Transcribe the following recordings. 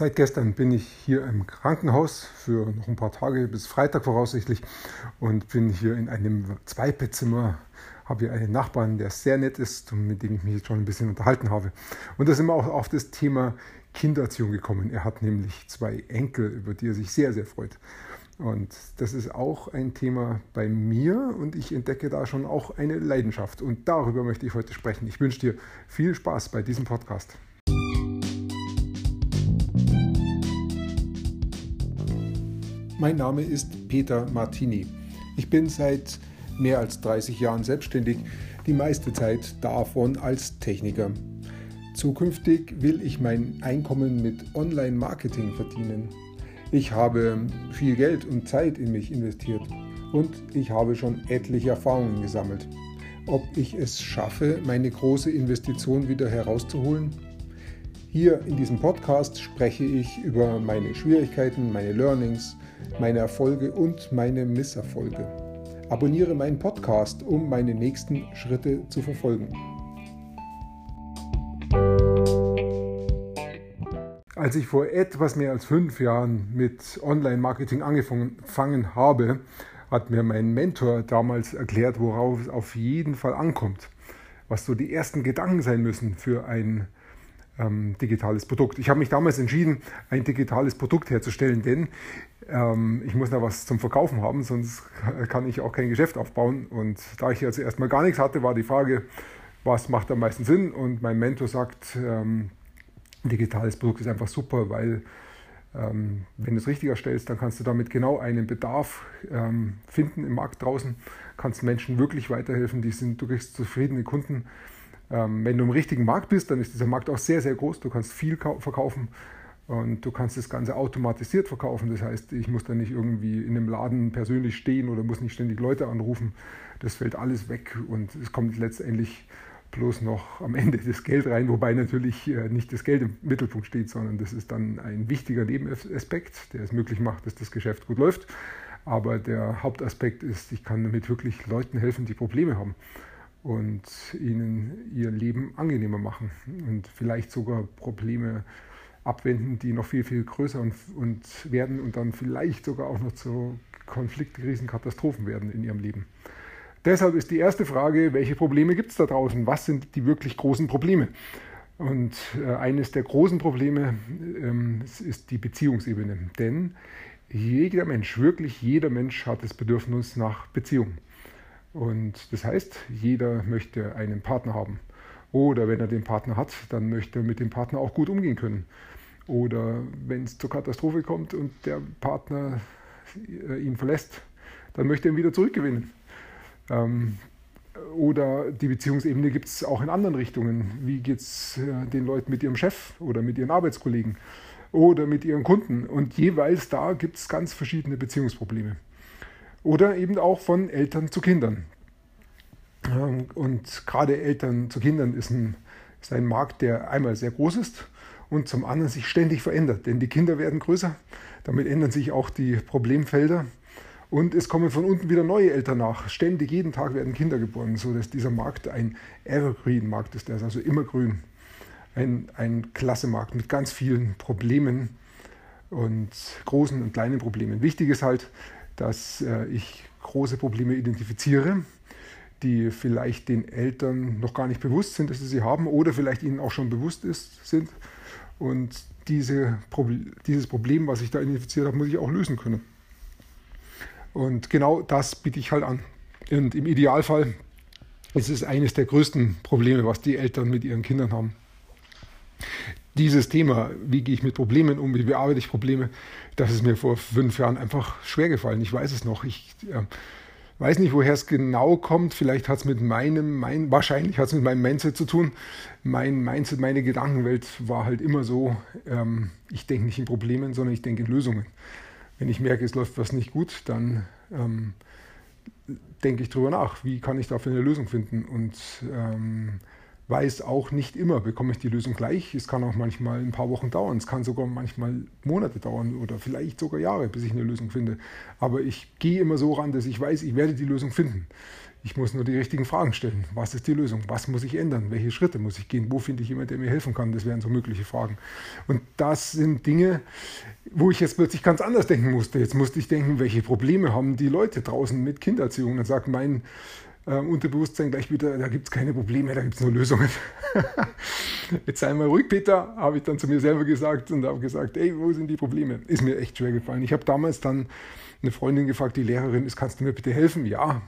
Seit gestern bin ich hier im Krankenhaus für noch ein paar Tage bis Freitag voraussichtlich und bin hier in einem Zweibettzimmer. Habe hier einen Nachbarn, der sehr nett ist und mit dem ich mich jetzt schon ein bisschen unterhalten habe. Und da sind wir auch auf das Thema Kindererziehung gekommen. Er hat nämlich zwei Enkel, über die er sich sehr, sehr freut. Und das ist auch ein Thema bei mir und ich entdecke da schon auch eine Leidenschaft. Und darüber möchte ich heute sprechen. Ich wünsche dir viel Spaß bei diesem Podcast. Mein Name ist Peter Martini. Ich bin seit mehr als 30 Jahren selbstständig, die meiste Zeit davon als Techniker. Zukünftig will ich mein Einkommen mit Online-Marketing verdienen. Ich habe viel Geld und Zeit in mich investiert und ich habe schon etliche Erfahrungen gesammelt. Ob ich es schaffe, meine große Investition wieder herauszuholen? Hier in diesem Podcast spreche ich über meine Schwierigkeiten, meine Learnings, meine Erfolge und meine Misserfolge. Abonniere meinen Podcast, um meine nächsten Schritte zu verfolgen. Als ich vor etwas mehr als fünf Jahren mit Online-Marketing angefangen habe, hat mir mein Mentor damals erklärt, worauf es auf jeden Fall ankommt, was so die ersten Gedanken sein müssen für ein ähm, digitales Produkt. Ich habe mich damals entschieden, ein digitales Produkt herzustellen, denn ähm, ich muss da was zum Verkaufen haben, sonst kann ich auch kein Geschäft aufbauen. Und da ich jetzt erstmal gar nichts hatte, war die Frage, was macht am meisten Sinn? Und mein Mentor sagt, ähm, ein digitales Produkt ist einfach super, weil ähm, wenn du es richtig erstellst, dann kannst du damit genau einen Bedarf ähm, finden im Markt draußen, kannst Menschen wirklich weiterhelfen, die sind, du kriegst zufriedene Kunden wenn du im richtigen Markt bist, dann ist dieser Markt auch sehr, sehr groß. Du kannst viel verkaufen und du kannst das Ganze automatisiert verkaufen. Das heißt, ich muss dann nicht irgendwie in einem Laden persönlich stehen oder muss nicht ständig Leute anrufen. Das fällt alles weg und es kommt letztendlich bloß noch am Ende das Geld rein, wobei natürlich äh, nicht das Geld im Mittelpunkt steht, sondern das ist dann ein wichtiger Nebenaspekt, der es möglich macht, dass das Geschäft gut läuft. Aber der Hauptaspekt ist, ich kann damit wirklich Leuten helfen, die Probleme haben und ihnen ihr Leben angenehmer machen und vielleicht sogar Probleme abwenden, die noch viel, viel größer und, und werden und dann vielleicht sogar auch noch zu Konflikten, Katastrophen werden in ihrem Leben. Deshalb ist die erste Frage, welche Probleme gibt es da draußen? Was sind die wirklich großen Probleme? Und äh, eines der großen Probleme ähm, ist die Beziehungsebene. Denn jeder Mensch, wirklich jeder Mensch hat das Bedürfnis nach Beziehung. Und das heißt, jeder möchte einen Partner haben. Oder wenn er den Partner hat, dann möchte er mit dem Partner auch gut umgehen können. Oder wenn es zur Katastrophe kommt und der Partner äh, ihn verlässt, dann möchte er ihn wieder zurückgewinnen. Ähm, oder die Beziehungsebene gibt es auch in anderen Richtungen. Wie geht es äh, den Leuten mit ihrem Chef oder mit ihren Arbeitskollegen oder mit ihren Kunden? Und jeweils da gibt es ganz verschiedene Beziehungsprobleme. Oder eben auch von Eltern zu Kindern. Und gerade Eltern zu Kindern ist ein, ist ein Markt, der einmal sehr groß ist und zum anderen sich ständig verändert. Denn die Kinder werden größer, damit ändern sich auch die Problemfelder. Und es kommen von unten wieder neue Eltern nach. Ständig, jeden Tag werden Kinder geboren, sodass dieser Markt ein Evergreen-Markt ist. Der ist also immer grün. Ein, ein klasse Markt mit ganz vielen Problemen und großen und kleinen Problemen. Wichtig ist halt, dass äh, ich große Probleme identifiziere, die vielleicht den Eltern noch gar nicht bewusst sind, dass sie sie haben oder vielleicht ihnen auch schon bewusst ist, sind. Und diese, dieses Problem, was ich da identifiziert habe, muss ich auch lösen können. Und genau das biete ich halt an. Und im Idealfall ist es eines der größten Probleme, was die Eltern mit ihren Kindern haben dieses Thema, wie gehe ich mit Problemen um, wie bearbeite ich Probleme, das ist mir vor fünf Jahren einfach schwer gefallen. Ich weiß es noch. Ich äh, weiß nicht, woher es genau kommt. Vielleicht hat es mit meinem, mein, wahrscheinlich hat es mit meinem Mindset zu tun. Mein Mindset, meine Gedankenwelt war halt immer so, ähm, ich denke nicht in Problemen, sondern ich denke in Lösungen. Wenn ich merke, es läuft was nicht gut, dann ähm, denke ich darüber nach, wie kann ich dafür eine Lösung finden. Und ähm, weiß auch nicht immer, bekomme ich die Lösung gleich. Es kann auch manchmal ein paar Wochen dauern. Es kann sogar manchmal Monate dauern oder vielleicht sogar Jahre, bis ich eine Lösung finde. Aber ich gehe immer so ran, dass ich weiß, ich werde die Lösung finden. Ich muss nur die richtigen Fragen stellen. Was ist die Lösung? Was muss ich ändern? Welche Schritte muss ich gehen? Wo finde ich jemanden, der mir helfen kann? Das wären so mögliche Fragen. Und das sind Dinge, wo ich jetzt plötzlich ganz anders denken musste. Jetzt musste ich denken, welche Probleme haben die Leute draußen mit Kindererziehung? Dann sagt mein äh, Unterbewusstsein gleich wieder, da gibt es keine Probleme, da gibt es nur Lösungen. Jetzt sei mal ruhig, Peter, habe ich dann zu mir selber gesagt und habe gesagt, ey, wo sind die Probleme? Ist mir echt schwer gefallen. Ich habe damals dann eine Freundin gefragt, die Lehrerin ist, kannst du mir bitte helfen? Ja,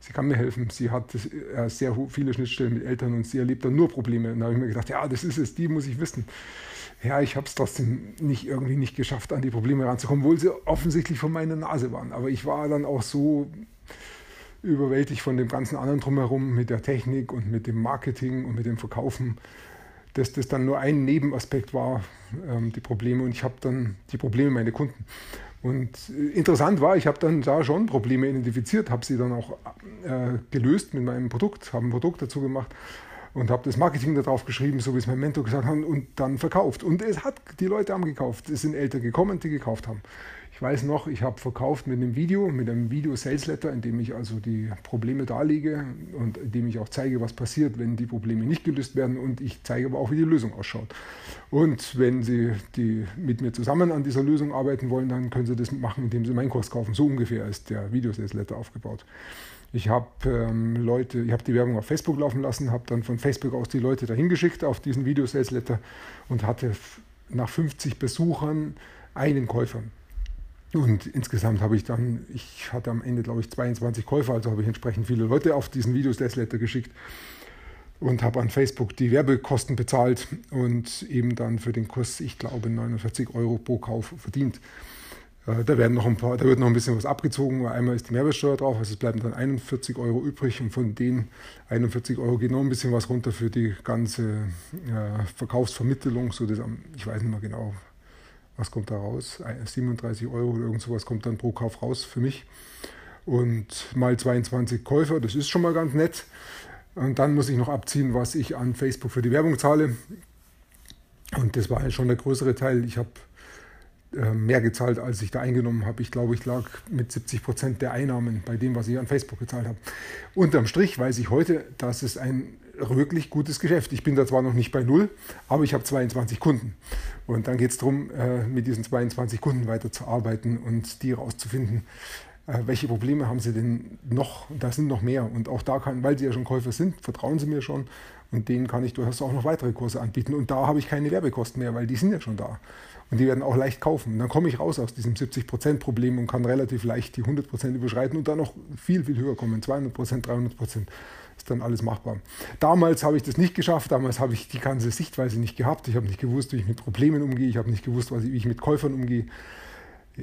sie kann mir helfen. Sie hat äh, sehr viele Schnittstellen mit Eltern und sie erlebt dann nur Probleme. Und da habe ich mir gedacht, ja, das ist es, die muss ich wissen. Ja, ich habe es trotzdem nicht irgendwie nicht geschafft, an die Probleme ranzukommen, obwohl sie offensichtlich vor meiner Nase waren. Aber ich war dann auch so überwältigt von dem ganzen anderen drumherum mit der Technik und mit dem Marketing und mit dem Verkaufen, dass das dann nur ein Nebenaspekt war, ähm, die Probleme. Und ich habe dann die Probleme meiner Kunden. Und äh, interessant war, ich habe dann da schon Probleme identifiziert, habe sie dann auch äh, gelöst mit meinem Produkt, habe ein Produkt dazu gemacht und habe das Marketing darauf geschrieben, so wie es mein Mentor gesagt hat, und dann verkauft. Und es hat, die Leute haben gekauft. Es sind Eltern gekommen, die gekauft haben. Ich weiß noch, ich habe verkauft mit einem Video, mit einem Video-Sales-Letter, in dem ich also die Probleme darlege und in dem ich auch zeige, was passiert, wenn die Probleme nicht gelöst werden und ich zeige aber auch, wie die Lösung ausschaut. Und wenn Sie die mit mir zusammen an dieser Lösung arbeiten wollen, dann können Sie das machen, indem Sie meinen Kurs kaufen. So ungefähr ist der Video-Sales-Letter aufgebaut. Ich habe ähm, Leute, ich habe die Werbung auf Facebook laufen lassen, habe dann von Facebook aus die Leute dahin geschickt auf diesen Video-Sales-Letter und hatte nach 50 Besuchern einen Käufer. Und insgesamt habe ich dann, ich hatte am Ende, glaube ich, 22 Käufer, also habe ich entsprechend viele Leute auf diesen Videos-Newsletter geschickt und habe an Facebook die Werbekosten bezahlt und eben dann für den Kurs, ich glaube, 49 Euro pro Kauf verdient. Äh, da, werden noch ein paar, da wird noch ein bisschen was abgezogen. Einmal ist die Mehrwertsteuer drauf, also es bleiben dann 41 Euro übrig und von den 41 Euro geht noch ein bisschen was runter für die ganze ja, Verkaufsvermittlung. So das, ich weiß nicht mehr genau, was kommt da raus? 37 Euro oder irgend sowas kommt dann pro Kauf raus für mich. Und mal 22 Käufer, das ist schon mal ganz nett. Und dann muss ich noch abziehen, was ich an Facebook für die Werbung zahle. Und das war schon der größere Teil. Ich habe äh, mehr gezahlt, als ich da eingenommen habe. Ich glaube, ich lag mit 70 Prozent der Einnahmen bei dem, was ich an Facebook gezahlt habe. Unterm Strich weiß ich heute, dass es ein wirklich gutes Geschäft. Ich bin da zwar noch nicht bei Null, aber ich habe 22 Kunden. Und dann geht es darum, äh, mit diesen 22 Kunden weiterzuarbeiten und die herauszufinden, äh, welche Probleme haben sie denn noch? Da sind noch mehr. Und auch da kann, weil sie ja schon Käufer sind, vertrauen sie mir schon. Und denen kann ich durchaus auch noch weitere Kurse anbieten. Und da habe ich keine Werbekosten mehr, weil die sind ja schon da. Und die werden auch leicht kaufen. Und dann komme ich raus aus diesem 70%-Problem und kann relativ leicht die 100% überschreiten und dann noch viel, viel höher kommen. 200%, 300% dann alles machbar. Damals habe ich das nicht geschafft. Damals habe ich die ganze Sichtweise nicht gehabt. Ich habe nicht gewusst, wie ich mit Problemen umgehe. Ich habe nicht gewusst, wie ich mit Käufern umgehe.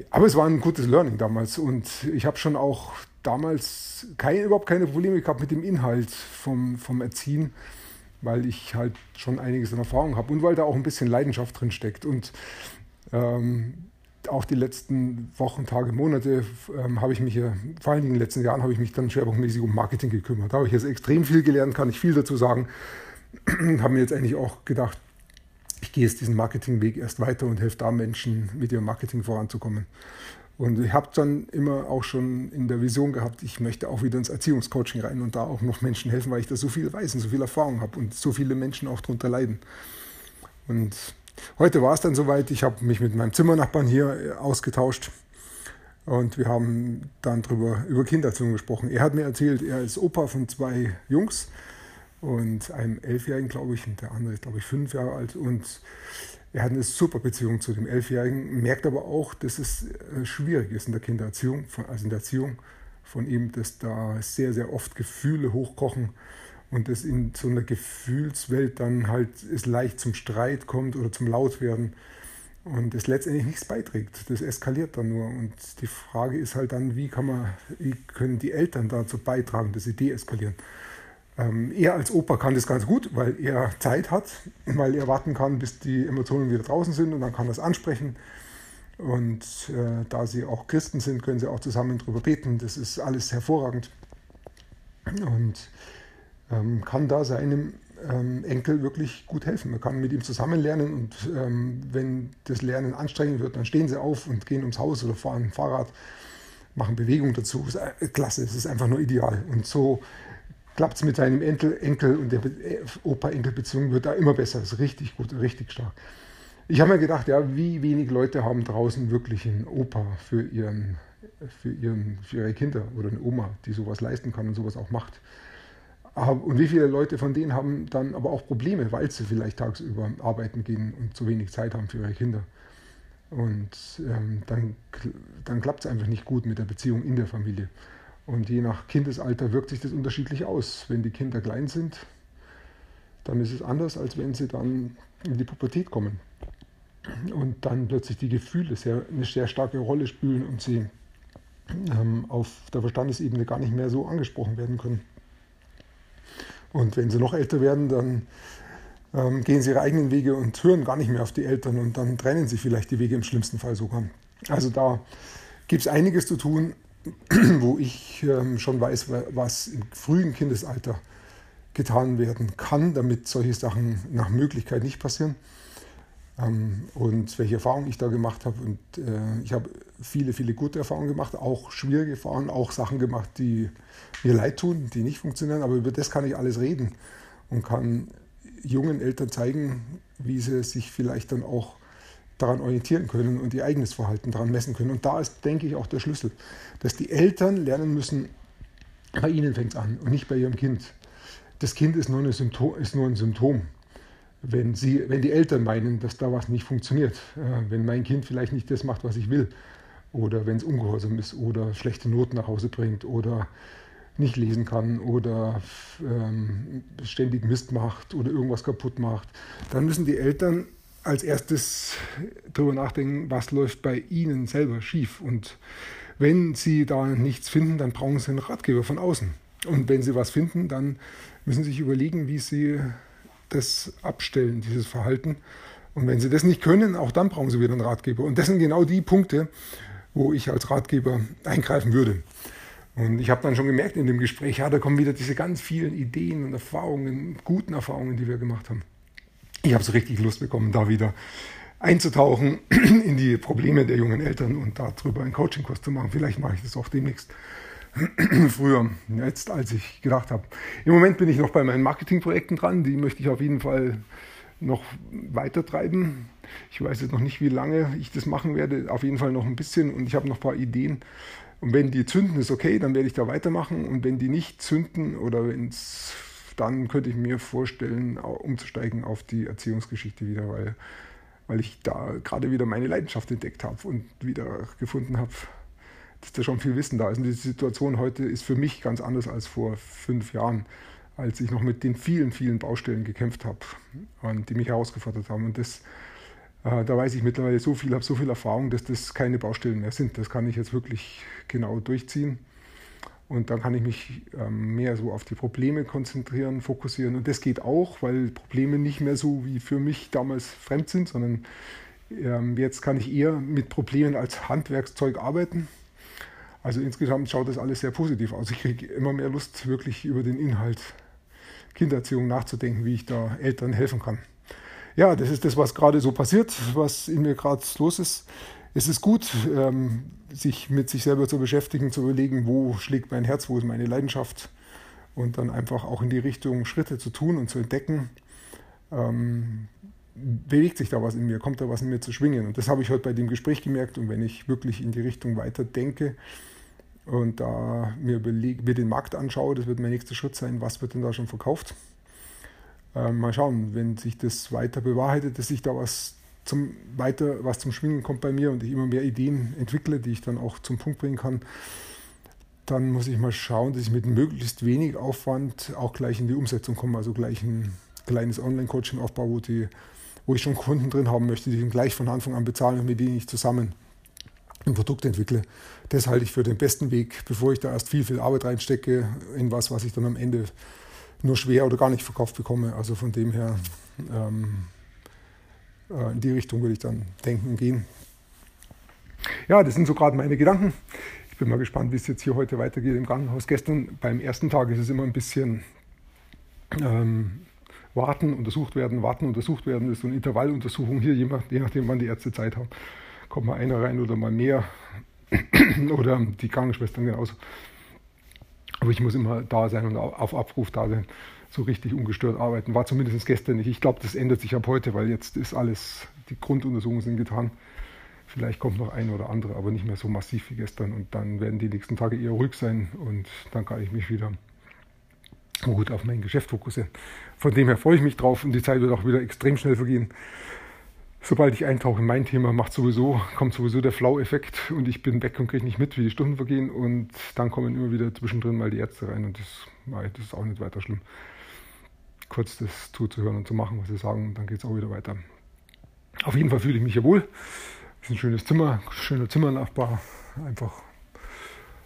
Aber es war ein gutes Learning damals. Und ich habe schon auch damals keine, überhaupt keine Probleme gehabt mit dem Inhalt vom, vom Erziehen weil ich halt schon einiges an Erfahrung habe und weil da auch ein bisschen Leidenschaft drin steckt. Und ähm, auch die letzten Wochen, Tage, Monate ähm, habe ich mich ja, vor allen Dingen in den letzten Jahren, habe ich mich dann schwerpunktmäßig um Marketing gekümmert. Da habe ich jetzt extrem viel gelernt, kann ich viel dazu sagen. habe mir jetzt eigentlich auch gedacht, ich gehe jetzt diesen Marketingweg erst weiter und helfe da Menschen, mit ihrem Marketing voranzukommen. Und ich habe dann immer auch schon in der Vision gehabt, ich möchte auch wieder ins Erziehungscoaching rein und da auch noch Menschen helfen, weil ich da so viel weiß und so viel Erfahrung habe und so viele Menschen auch darunter leiden. Und Heute war es dann soweit, ich habe mich mit meinem Zimmernachbarn hier äh, ausgetauscht und wir haben dann drüber, über Kindererziehung gesprochen. Er hat mir erzählt, er ist Opa von zwei Jungs und einem Elfjährigen, glaube ich, und der andere ist, glaube ich, fünf Jahre alt. Und er hat eine super Beziehung zu dem Elfjährigen, merkt aber auch, dass es äh, schwierig ist in der Kindererziehung, also in der Erziehung von ihm, dass da sehr, sehr oft Gefühle hochkochen und es in so einer Gefühlswelt dann halt es leicht zum Streit kommt oder zum Lautwerden und es letztendlich nichts beiträgt. Das eskaliert dann nur und die Frage ist halt dann, wie kann man, wie können die Eltern dazu beitragen, dass sie deeskalieren. Ähm, er als Opa kann das ganz gut, weil er Zeit hat, weil er warten kann, bis die Emotionen wieder draußen sind und dann kann er es ansprechen. Und äh, da sie auch Christen sind, können sie auch zusammen drüber beten. Das ist alles hervorragend. Und kann da seinem ähm, Enkel wirklich gut helfen. Man kann mit ihm zusammen lernen und ähm, wenn das Lernen anstrengend wird, dann stehen sie auf und gehen ums Haus oder fahren Fahrrad. machen Bewegung dazu. Klasse, es ist einfach nur ideal. Und so klappt es mit seinem Enkel, Enkel und der Opa-Enkel-Beziehung wird da immer besser. Das ist richtig gut, richtig stark. Ich habe mir gedacht, ja, wie wenig Leute haben draußen wirklich einen Opa für, ihren, für, ihren, für ihre Kinder oder eine Oma, die sowas leisten kann und sowas auch macht. Und wie viele Leute von denen haben dann aber auch Probleme, weil sie vielleicht tagsüber arbeiten gehen und zu wenig Zeit haben für ihre Kinder. Und ähm, dann, dann klappt es einfach nicht gut mit der Beziehung in der Familie. Und je nach Kindesalter wirkt sich das unterschiedlich aus. Wenn die Kinder klein sind, dann ist es anders, als wenn sie dann in die Pubertät kommen. Und dann plötzlich die Gefühle sehr, eine sehr starke Rolle spielen und sie ähm, auf der Verstandesebene gar nicht mehr so angesprochen werden können. Und wenn sie noch älter werden, dann ähm, gehen sie ihre eigenen Wege und hören gar nicht mehr auf die Eltern und dann trennen sich vielleicht die Wege im schlimmsten Fall sogar. Also da gibt es einiges zu tun, wo ich ähm, schon weiß, was im frühen Kindesalter getan werden kann, damit solche Sachen nach Möglichkeit nicht passieren. Ähm, und welche Erfahrungen ich da gemacht habe. Und äh, ich habe viele, viele gute Erfahrungen gemacht, auch schwierige Erfahrungen, auch Sachen gemacht, die mir leid tun, die nicht funktionieren. Aber über das kann ich alles reden und kann jungen Eltern zeigen, wie sie sich vielleicht dann auch daran orientieren können und ihr eigenes Verhalten daran messen können. Und da ist, denke ich, auch der Schlüssel, dass die Eltern lernen müssen, bei ihnen fängt es an und nicht bei ihrem Kind. Das Kind ist nur, Symptom, ist nur ein Symptom. Wenn, sie, wenn die Eltern meinen, dass da was nicht funktioniert, äh, wenn mein Kind vielleicht nicht das macht, was ich will, oder wenn es ungehorsam ist oder schlechte Noten nach Hause bringt oder nicht lesen kann oder ähm, ständig Mist macht oder irgendwas kaputt macht, dann müssen die Eltern als erstes darüber nachdenken, was läuft bei ihnen selber schief. Und wenn sie da nichts finden, dann brauchen sie einen Ratgeber von außen. Und wenn sie was finden, dann müssen sie sich überlegen, wie sie das abstellen, dieses Verhalten. Und wenn sie das nicht können, auch dann brauchen sie wieder einen Ratgeber. Und das sind genau die Punkte, wo ich als Ratgeber eingreifen würde. Und ich habe dann schon gemerkt in dem Gespräch, ja, da kommen wieder diese ganz vielen Ideen und Erfahrungen, guten Erfahrungen, die wir gemacht haben. Ich habe so richtig Lust bekommen, da wieder einzutauchen in die Probleme der jungen Eltern und darüber einen Coachingkurs zu machen. Vielleicht mache ich das auch demnächst. Früher, jetzt als ich gedacht habe. Im Moment bin ich noch bei meinen Marketingprojekten dran. Die möchte ich auf jeden Fall noch weiter treiben. Ich weiß jetzt noch nicht, wie lange ich das machen werde. Auf jeden Fall noch ein bisschen und ich habe noch ein paar Ideen. Und wenn die zünden, ist okay, dann werde ich da weitermachen. Und wenn die nicht zünden oder wenn es, dann könnte ich mir vorstellen, umzusteigen auf die Erziehungsgeschichte wieder, weil, weil ich da gerade wieder meine Leidenschaft entdeckt habe und wieder gefunden habe, da schon viel Wissen da ist. Und die Situation heute ist für mich ganz anders als vor fünf Jahren, als ich noch mit den vielen, vielen Baustellen gekämpft habe und die mich herausgefordert haben. Und das äh, da weiß ich mittlerweile so viel, habe so viel Erfahrung, dass das keine Baustellen mehr sind. Das kann ich jetzt wirklich genau durchziehen. Und dann kann ich mich ähm, mehr so auf die Probleme konzentrieren, fokussieren. Und das geht auch, weil Probleme nicht mehr so wie für mich damals fremd sind, sondern ähm, jetzt kann ich eher mit Problemen als Handwerkszeug arbeiten. Also insgesamt schaut das alles sehr positiv aus. Ich kriege immer mehr Lust, wirklich über den Inhalt Kindererziehung nachzudenken, wie ich da Eltern helfen kann ja, das ist das, was gerade so passiert, was in mir gerade los ist. Es ist gut, ähm, sich mit sich selber zu beschäftigen, zu überlegen, wo schlägt mein Herz, wo ist meine Leidenschaft und dann einfach auch in die Richtung Schritte zu tun und zu entdecken. Ähm, bewegt sich da was in mir, kommt da was in mir zu schwingen. Und das habe ich heute bei dem Gespräch gemerkt. Und wenn ich wirklich in die Richtung weiter denke und da mir, überleg, mir den Markt anschaue, das wird mein nächster Schritt sein, was wird denn da schon verkauft? äh, mal schauen, wenn sich das weiter bewahrheitet, dass sich da was zum weiter was zum Schwingen kommt bei mir und ich immer mehr Ideen entwickle, die ich dann auch zum Punkt bringen kann, dann muss ich mal schauen, dass ich mit möglichst wenig Aufwand auch gleich in die Umsetzung komme, also gleich ein kleines Online-Coaching aufbaue, wo, wo ich schon Kunden drin haben möchte, die ich gleich von Anfang an bezahlen und mit denen ich zusammen ein Produkt entwickle. Das halte ich für den besten Weg, bevor ich da erst viel, viel Arbeit reinstecke in was, was ich dann am Ende nur schwer oder gar nicht verkauft bekomme. Also von dem her, ähm, äh, in die Richtung würde ich dann denken gehen. Ja, das sind so gerade meine Gedanken. Ich bin mal gespannt, wie es jetzt hier heute weitergeht im Krankenhaus. Gestern beim ersten Tag ist es immer ein bisschen ähm, warten, untersucht werden, warten, untersucht werden. Das ist so eine Intervalluntersuchung hier, je nachdem, wann die Ärzte Zeit haben. Kommt mal einer rein oder mal mehr. oder die Krankenschwestern genauso. Aber ich muss immer da sein und auf Abruf da sein, so richtig ungestört arbeiten. War zumindest gestern nicht. Ich glaube, das ändert sich ab heute, weil jetzt ist alles, die Grunduntersuchungen sind getan. Vielleicht kommt noch ein oder andere, aber nicht mehr so massiv wie gestern. Und dann werden die nächsten Tage eher ruhig sein und dann kann ich mich wieder gut auf mein Geschäft fokussieren. Von dem her freue ich mich drauf und die Zeit wird auch wieder extrem schnell vergehen. Sobald ich eintauche in mein Thema, macht sowieso, kommt sowieso der Flow-Effekt und ich bin weg und kriege nicht mit, wie die Stunden vergehen und dann kommen immer wieder zwischendrin mal die Ärzte rein und das, das ist auch nicht weiter schlimm. Kurz das zuzuhören und zu machen, was sie sagen, dann geht es auch wieder weiter. Auf jeden Fall fühle ich mich hier wohl. Es ist ein schönes Zimmer, schöner Zimmernachbar, einfach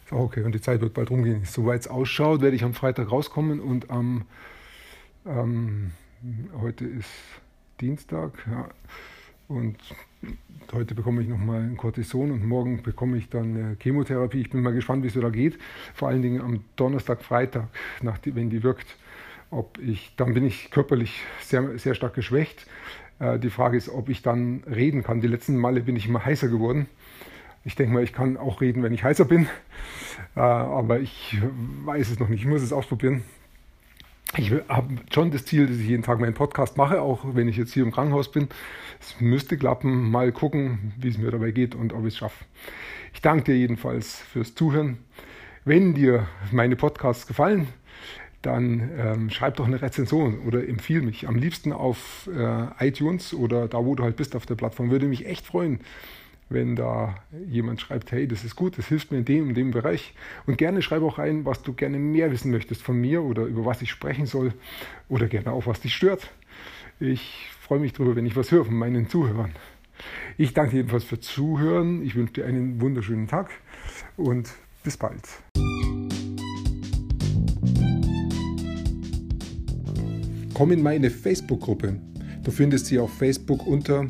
ist auch okay und die Zeit wird bald rumgehen. Soweit es ausschaut, werde ich am Freitag rauskommen und am ähm, heute ist Dienstag, ja, und heute bekomme ich nochmal ein Cortison und morgen bekomme ich dann eine Chemotherapie. Ich bin mal gespannt, wie es da geht. Vor allen Dingen am Donnerstag, Freitag, die, wenn die wirkt. Ob ich, dann bin ich körperlich sehr, sehr stark geschwächt. Äh, die Frage ist, ob ich dann reden kann. Die letzten Male bin ich immer heißer geworden. Ich denke mal, ich kann auch reden, wenn ich heißer bin. Äh, aber ich weiß es noch nicht. Ich muss es ausprobieren ich habe schon das Ziel, dass ich jeden Tag meinen Podcast mache, auch wenn ich jetzt hier im Krankenhaus bin. Es müsste klappen. Mal gucken, wie es mir dabei geht und ob ich es schaffe. Ich danke dir jedenfalls fürs Zuhören. Wenn dir meine Podcasts gefallen, dann ähm, schreib doch eine Rezension oder empfiehl mich. Am liebsten auf äh, iTunes oder da, wo du halt bist auf der Plattform. Würde mich echt freuen wenn da jemand schreibt, hey, das ist gut, das hilft mir in dem, in dem Bereich. Und gerne schreib auch rein, was du gerne mehr wissen möchtest von mir oder über was ich sprechen soll oder gerne auch, was dich stört. Ich freue mich darüber, wenn ich was höre von meinen Zuhörern. Ich danke jedenfalls für Zuhören. Ich wünsche dir einen wunderschönen Tag und bis bald. Komm in meine Facebook-Gruppe. Du findest sie auf Facebook unter